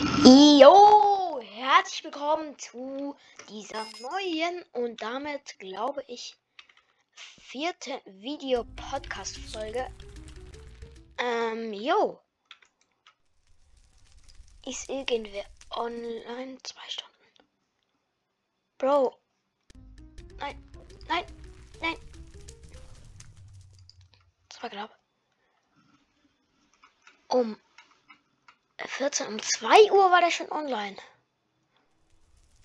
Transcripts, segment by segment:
Jo, herzlich willkommen zu dieser neuen und damit glaube ich vierte Video-Podcast-Folge. Ähm, jo. Ist irgendwer online? Zwei Stunden. Bro. Nein, nein, nein. Das war knapp. Um 14 um 2 Uhr war der schon online.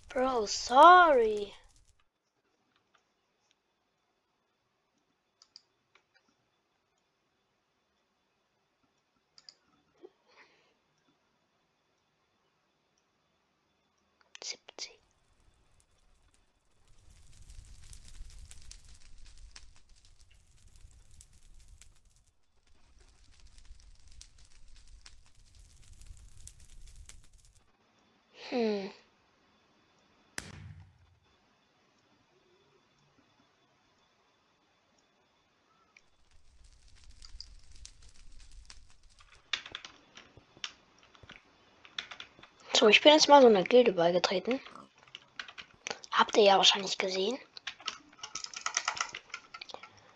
Bro, sorry. Siebzig. Hm. So, ich bin jetzt mal so einer Gilde beigetreten. Habt ihr ja wahrscheinlich gesehen.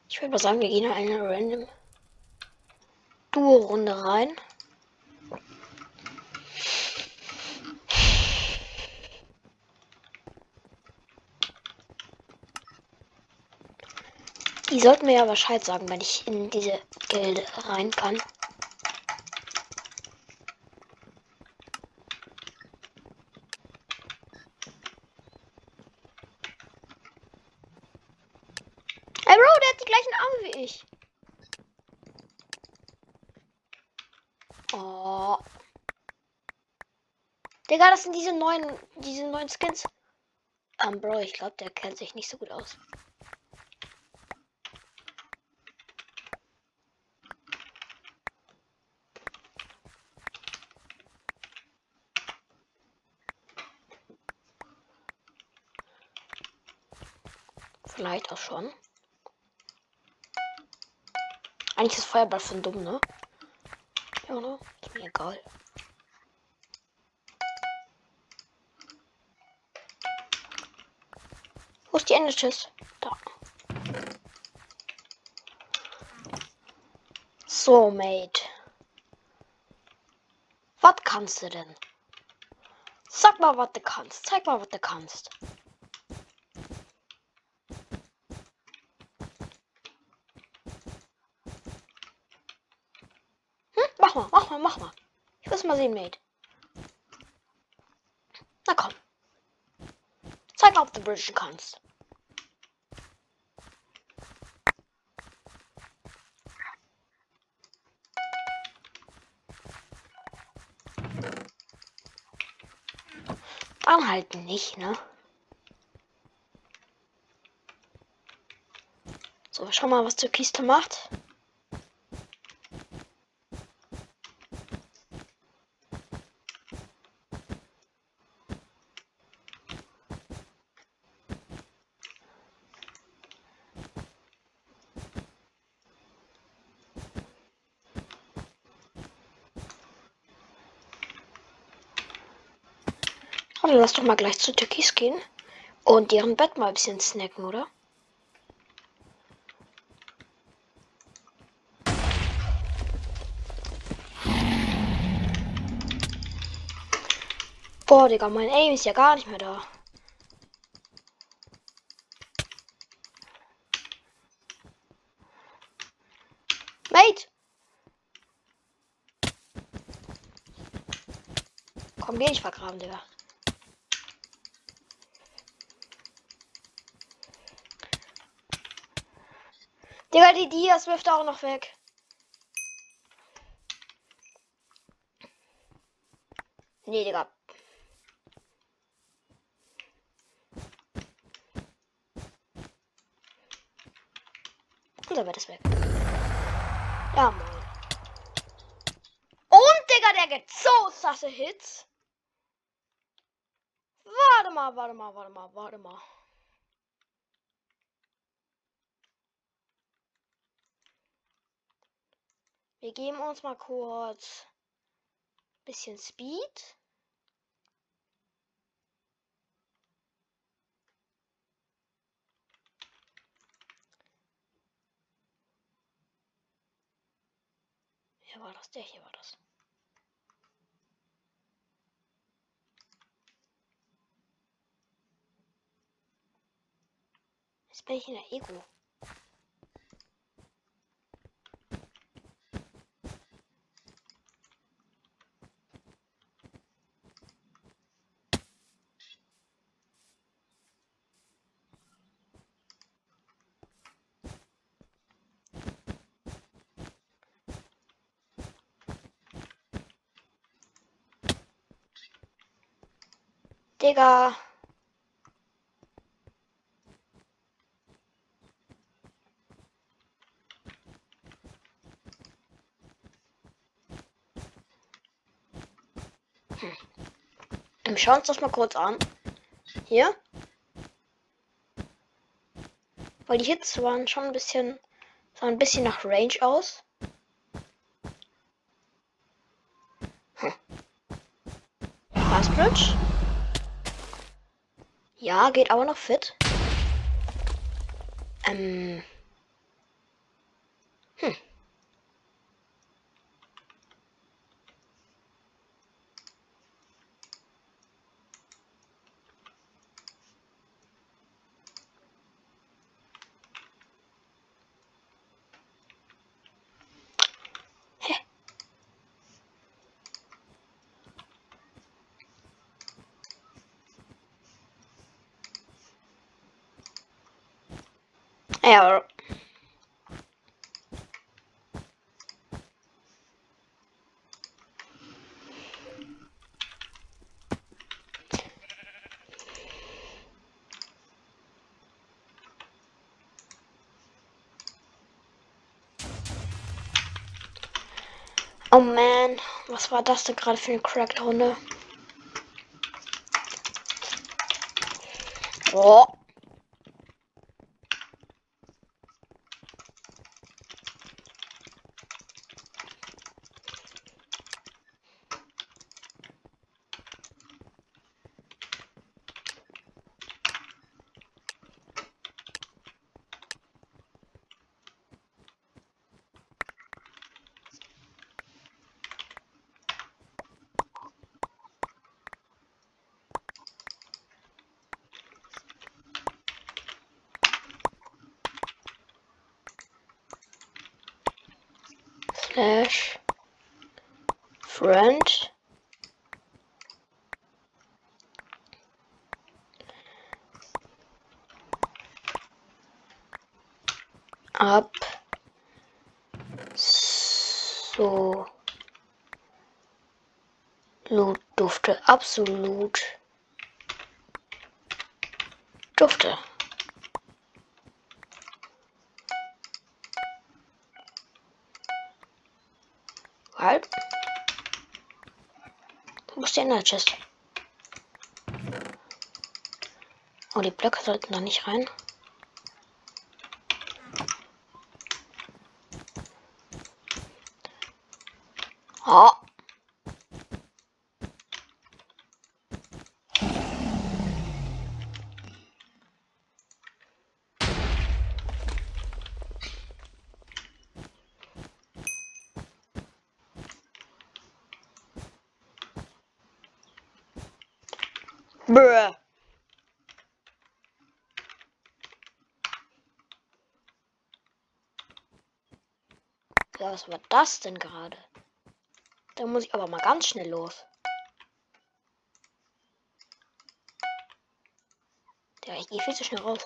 Ich würde mal sagen, wir gehen in eine random Duo-Runde rein. Die sollten mir ja Bescheid sagen, wenn ich in diese Gilde rein kann. Ey Bro, der hat die gleichen Arme wie ich. Oh. Digga, das sind diese neuen, diese neuen Skins. Um, Bro, ich glaube, der kennt sich nicht so gut aus. Vielleicht auch schon. Eigentlich ist Feuerball von dumm, ne? Ja, ne? Ist mir egal. Wo ist die Ende Chest? Da. So, Mate. Was kannst du denn? Sag mal, was du kannst. Zeig mal, was du kannst. Hm? Mal, mach mal. Ich will mal sehen, Mate. Na komm. Zeig mal, ob du bridgen kannst. Halt nicht, ne? So, schau mal, was die Kiste macht. Dann lass doch mal gleich zu Türkis gehen und deren Bett mal ein bisschen snacken, oder? Boah, Digga, mein Aim ist ja gar nicht mehr da. Mate! Komm, geh nicht vergraben, Digga. Digga, die Dias wirft auch noch weg. Nee, Digga. Und dann wird es weg. Ja, Mann. Und, Digga, der gibt so sasse Hits. Warte mal, warte mal, warte mal, warte mal. Wir geben uns mal kurz bisschen Speed. Wer war das? Der hier war das. Jetzt bin ich in der Ego. Digga. Hm. Wir schauen uns das mal kurz an. Hier. Weil die Hits waren schon ein bisschen, sahen ein bisschen nach Range aus. Hm. Fast Bridge. Ja, geht aber noch fit. Ähm. Ja. Oh man, was war das denn gerade für eine Cracked-Runde? Oh. slash friend ab so dufte absolut dufte Halt. Du musst der Chest. Oh, die Blöcke sollten da nicht rein. Oh. Bruh. Ja, was war das denn gerade? Da muss ich aber mal ganz schnell los. Ja, ich gehe viel zu schnell raus.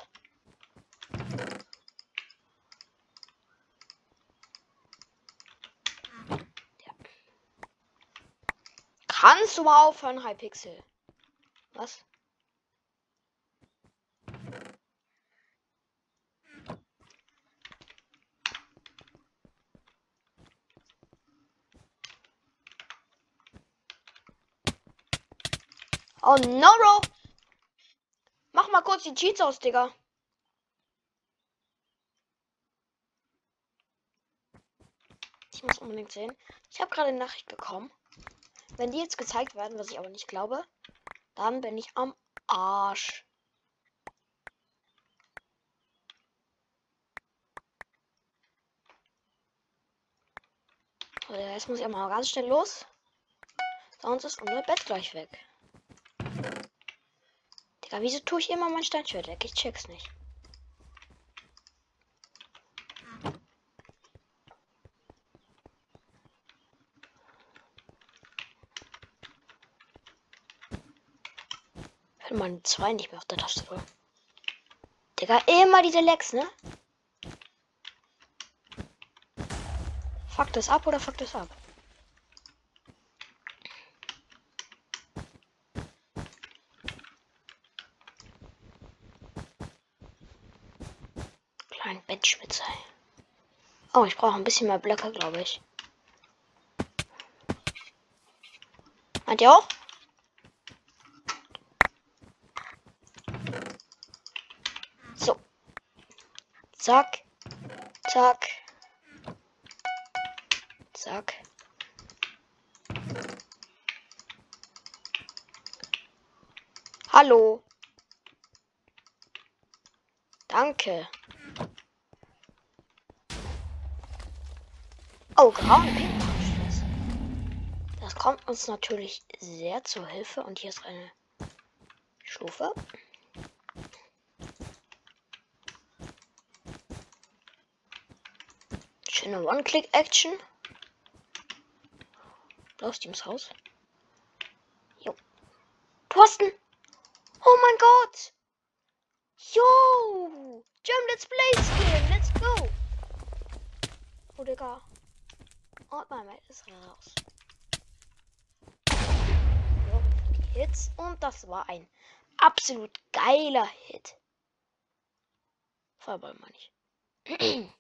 Ja. Kannst du mal aufhören, Hypixel? Was? Oh no, bro. Mach mal kurz die Cheats aus, Digga. Ich muss unbedingt sehen. Ich habe gerade eine Nachricht bekommen. Wenn die jetzt gezeigt werden, was ich aber nicht glaube, dann bin ich am Arsch. So, jetzt muss ich mal ganz schnell los. Sonst ist unser Bett gleich weg. Digga, wieso tue ich immer mein Steinschwert weg? Ich check's nicht. Wenn man zwei nicht mehr auf der Tastatur. Digga, immer diese Lecks, ne? Fuck das ab oder fuck das ab? Oh, ich brauche ein bisschen mehr Blöcke, glaube ich. Meint ihr auch? So. Zack. Zack. Zack. Hallo. Danke. Oh, grau und pink Abschluss. Das kommt uns natürlich sehr zur Hilfe. Und hier ist eine Stufe. Schöne One-Click-Action. Aus Teams Haus. Jo. Posten! Oh mein Gott! Yo! Jam Let's Play Skin! Let's go! Oh, Digga. Und mein Mate ist raus. So, die Hits. Und das war ein absolut geiler Hit. Feuerball meine ich.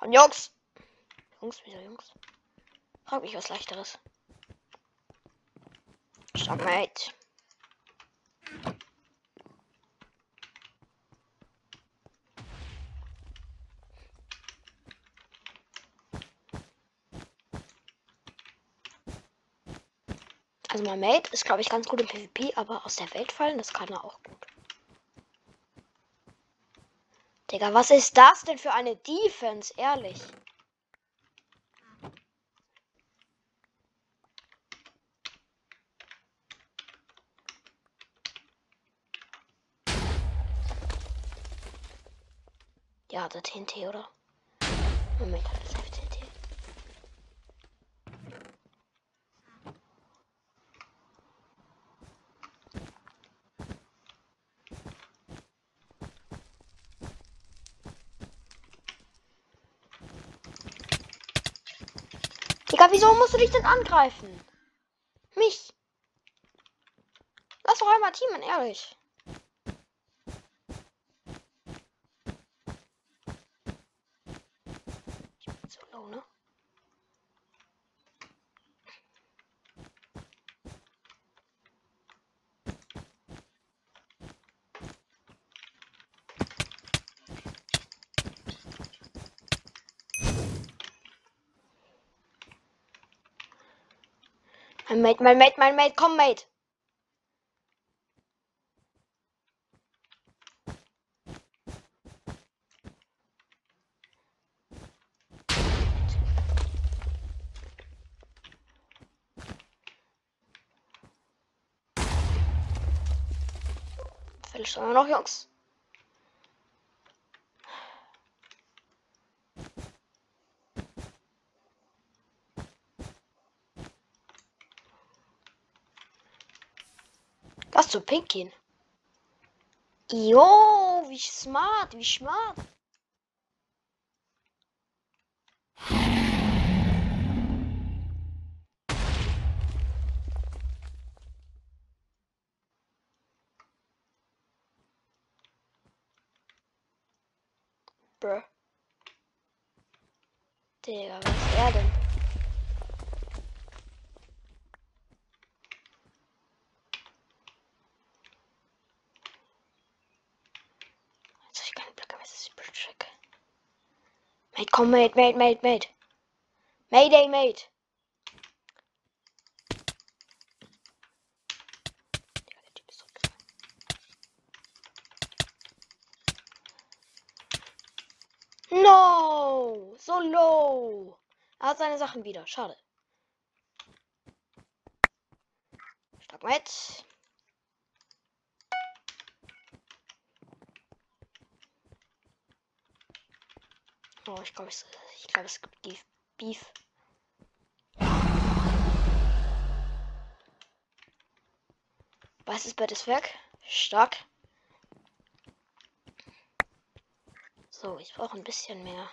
Und Jungs. Jungs, wieder Jungs. Frag mich was leichteres. Stammate. Also mein Mate ist, glaube ich, ganz gut im PvP, aber aus der Welt fallen, das kann er auch gut. Digga, was ist das denn für eine Defense? Ehrlich. Der TNT, oder? Moment, hat das TNT. Digga, wieso musst du dich denn angreifen? Mich. Lass doch einmal teamen, ehrlich. Ich bin so low, ne? Mein Mate, mein Mate, mein Mate, komm, Mate. Viertelstunde noch, Jungs. Lass zu Pink gehen. Jo, wie smart, wie smart. Bruh. Digga, was ist er denn? Komm, Mate, Mate, Mate, Mate. Mayday, Mate. No! So low! Er hat seine Sachen wieder. Schade. Stark, mit. Oh, ich glaube, ich glaube, es gibt Beef. Beef. Weißes Bett ist weg. Stark. So, ich brauche ein bisschen mehr.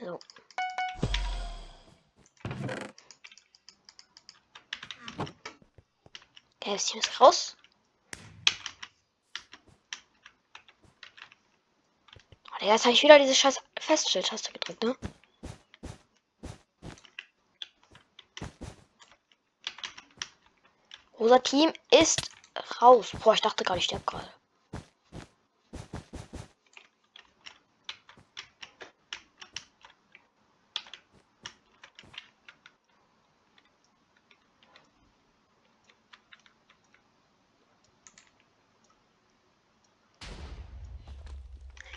So. Okay, das Team ist raus. Jetzt habe ich wieder diese scheiß Feststelltaste gedrückt, ne? Unser Team ist raus. Boah, ich dachte gerade, ich sterbe gerade.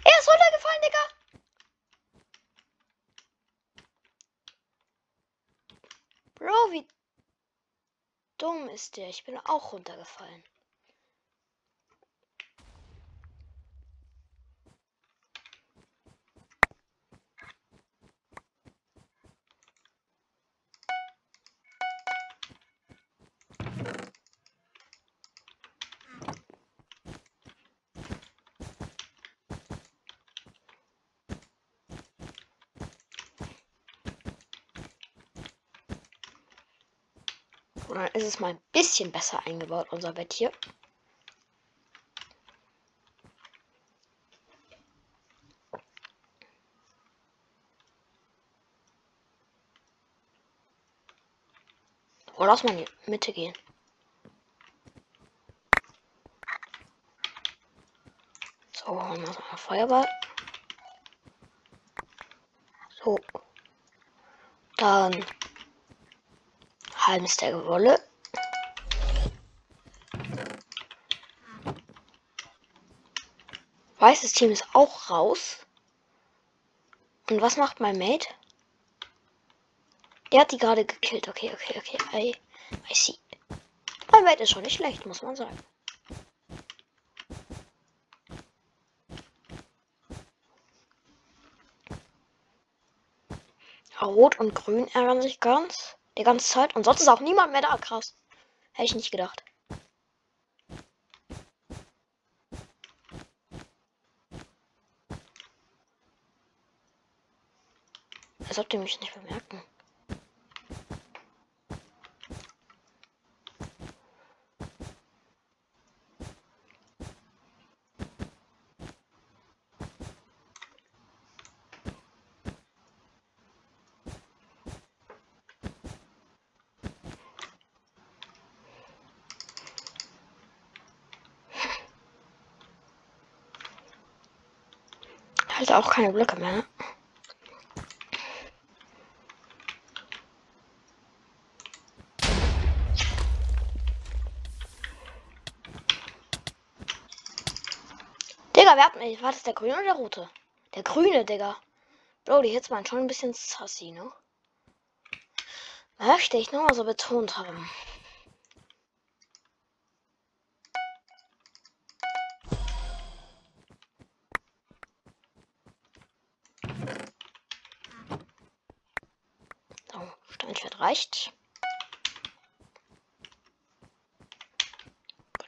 Er ist runtergefallen, Digga. Bro, wie dumm ist der? Ich bin auch runtergefallen. Mal ein bisschen besser eingebaut, unser Bett hier. Oh, lass mal in die Mitte gehen. So, holen wir mal Feuerball. So. Dann halben Stack Wolle. Weißes Team ist auch raus. Und was macht mein Mate? Der hat die gerade gekillt. Okay, okay, okay. I, I see. Mein Mate ist schon nicht schlecht, muss man sagen. Rot und Grün ärgern sich ganz. Die ganze Zeit. Und sonst ist auch niemand mehr da. Krass. Hätte ich nicht gedacht. Als ob die mich nicht bemerken. Halt auch keine Blöcke mehr. Ne? Digga, wer hat mich? War das der grüne oder der rote? Der grüne, Digga. Bro, die Hits waren schon ein bisschen sassy, ne? Möchte ich nur mal so betont haben. So, Steinschwert reicht.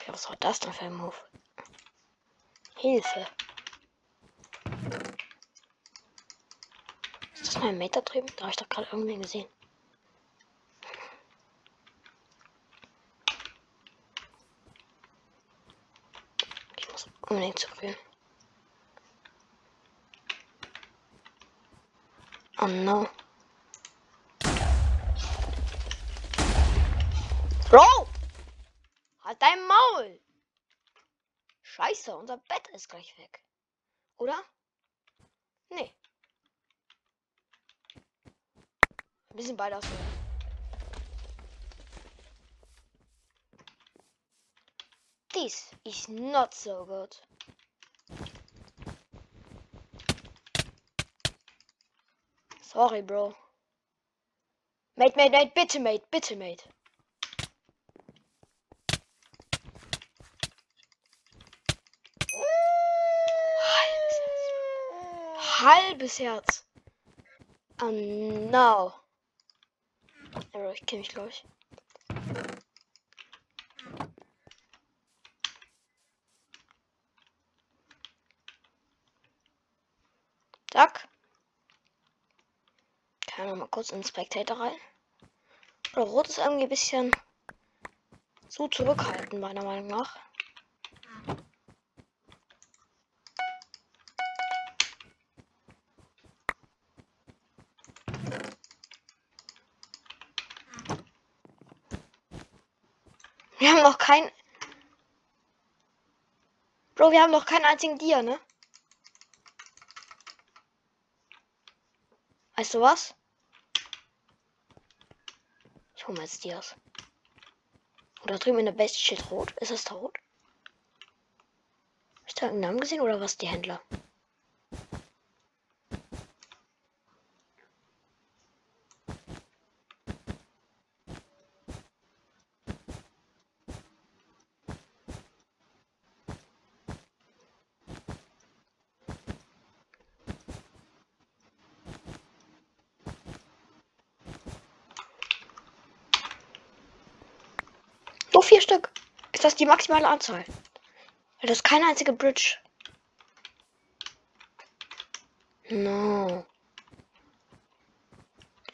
Was war das denn für ein Move? Hilfe. Ist das mein Meter drüben? Da habe ich doch gerade irgendwie gesehen. Ich muss unbedingt zu grün. Oh no. Bro! Halt dein Maul! Scheiße, unser Bett ist gleich weg. Oder? Nee. Wir sind beide aus. This is not so good. Sorry, bro. Mate, mate, mate, bitte, mate, bitte, mate. Halbes Herz. Oh no. Aber ich kenne mich, glaube ich. Zack. Kann man mal kurz in Spectator rein. Oder Rot ist irgendwie ein bisschen zu zurückhaltend, meiner Meinung nach. Wir haben noch kein. Bro, wir haben noch keinen einzigen Dia, ne? Weißt du was? Ich hole mir jetzt Dias. Oder drüben in der Base steht rot. Ist das da rot? Hab ich da einen Namen gesehen oder was die Händler? Vier Stück. Ist das die maximale Anzahl? Das ist keine einzige Bridge. No.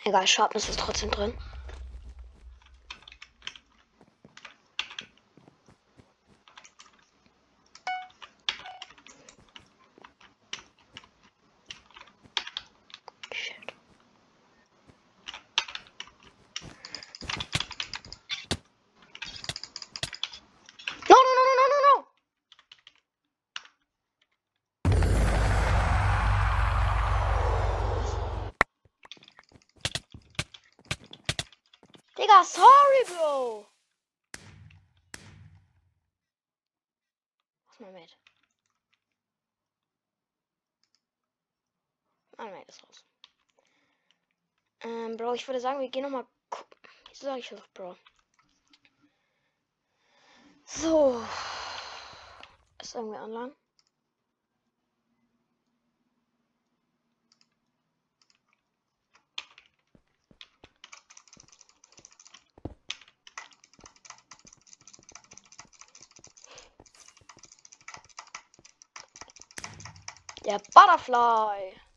Egal, Sharpness ist trotzdem drin. Shit. No, no, no, no, no, no, no. Digga, sorry, Bro. Was mal mit? Raus. Ähm, Bro, ich würde sagen, wir gehen nochmal. Wieso sag ich das, Bro? So. Ist irgendwie online? Der Butterfly.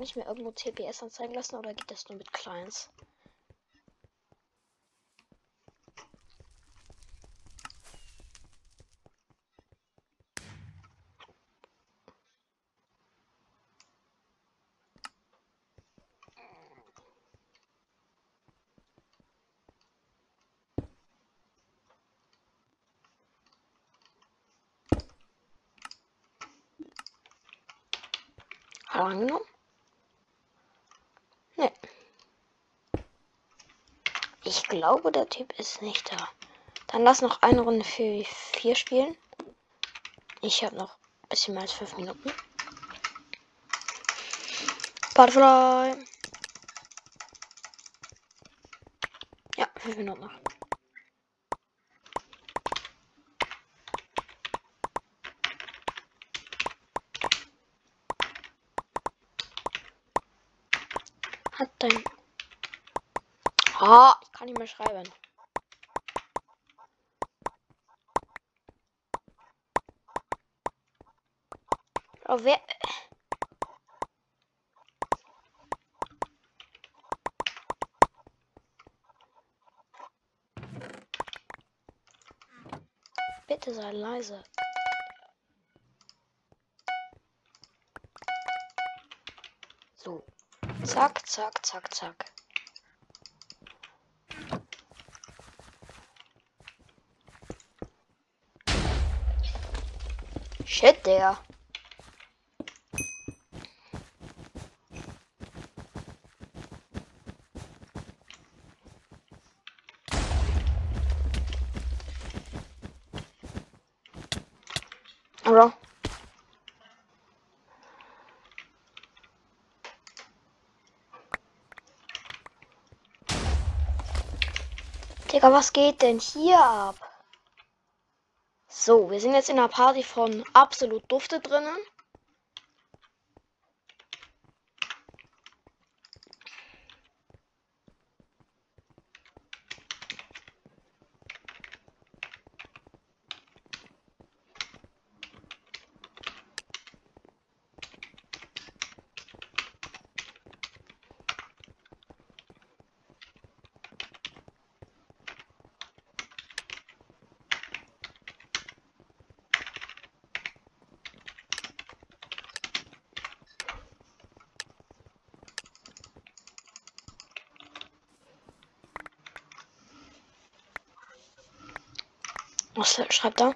Kann ich mir irgendwo TPS anzeigen lassen oder geht das nur mit Clients? Hat er angenommen? Nee. Ich glaube, der Typ ist nicht da. Dann lass noch eine Runde für vier spielen. Ich habe noch ein bisschen mehr als fünf Minuten. Butterfly. Ja, fünf Minuten noch. Hat dein. Ah, ich kann nicht mehr schreiben. Oh, wer. Bitte sei leise. So. Zack, zack, zack, zack. Shit, Digga. Oder? Digga, was geht denn hier ab? So, wir sind jetzt in einer Party von absolut Dufte drinnen. Was schreibt er?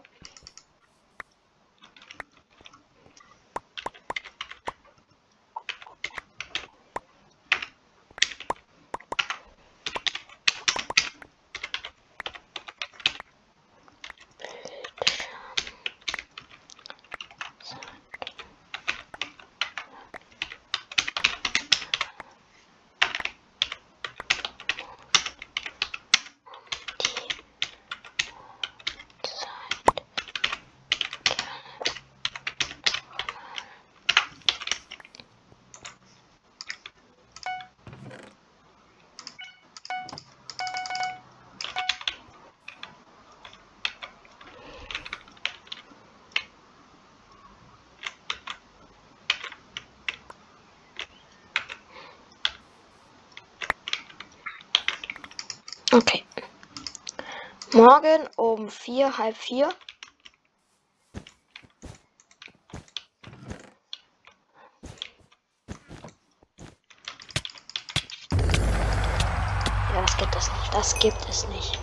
Okay. Morgen um vier, halb vier. Ja, das gibt es nicht. Das gibt es nicht.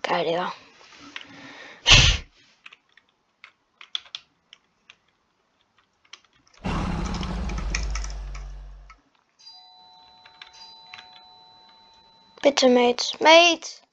Geil, ja. Bitte, Mate.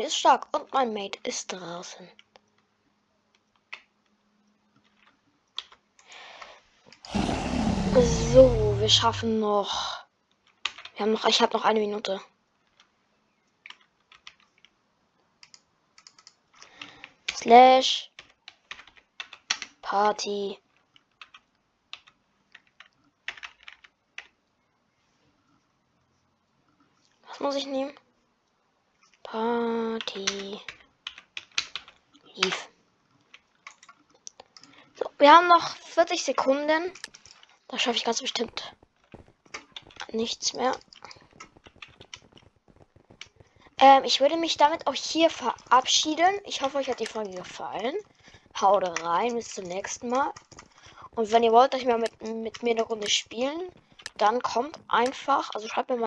Mate ist stark und mein Mate ist draußen. So, wir schaffen noch. Wir haben noch. Ich habe noch eine Minute. Slash Party. Was muss ich nehmen? Party. Lief. So, wir haben noch 40 Sekunden. Da schaffe ich ganz bestimmt nichts mehr. Ähm, ich würde mich damit auch hier verabschieden. Ich hoffe, euch hat die Folge gefallen. Haut rein, bis zum nächsten Mal. Und wenn ihr wollt, dass ich mal mit, mit mir eine Runde spielen, dann kommt einfach, also schreibt mir mal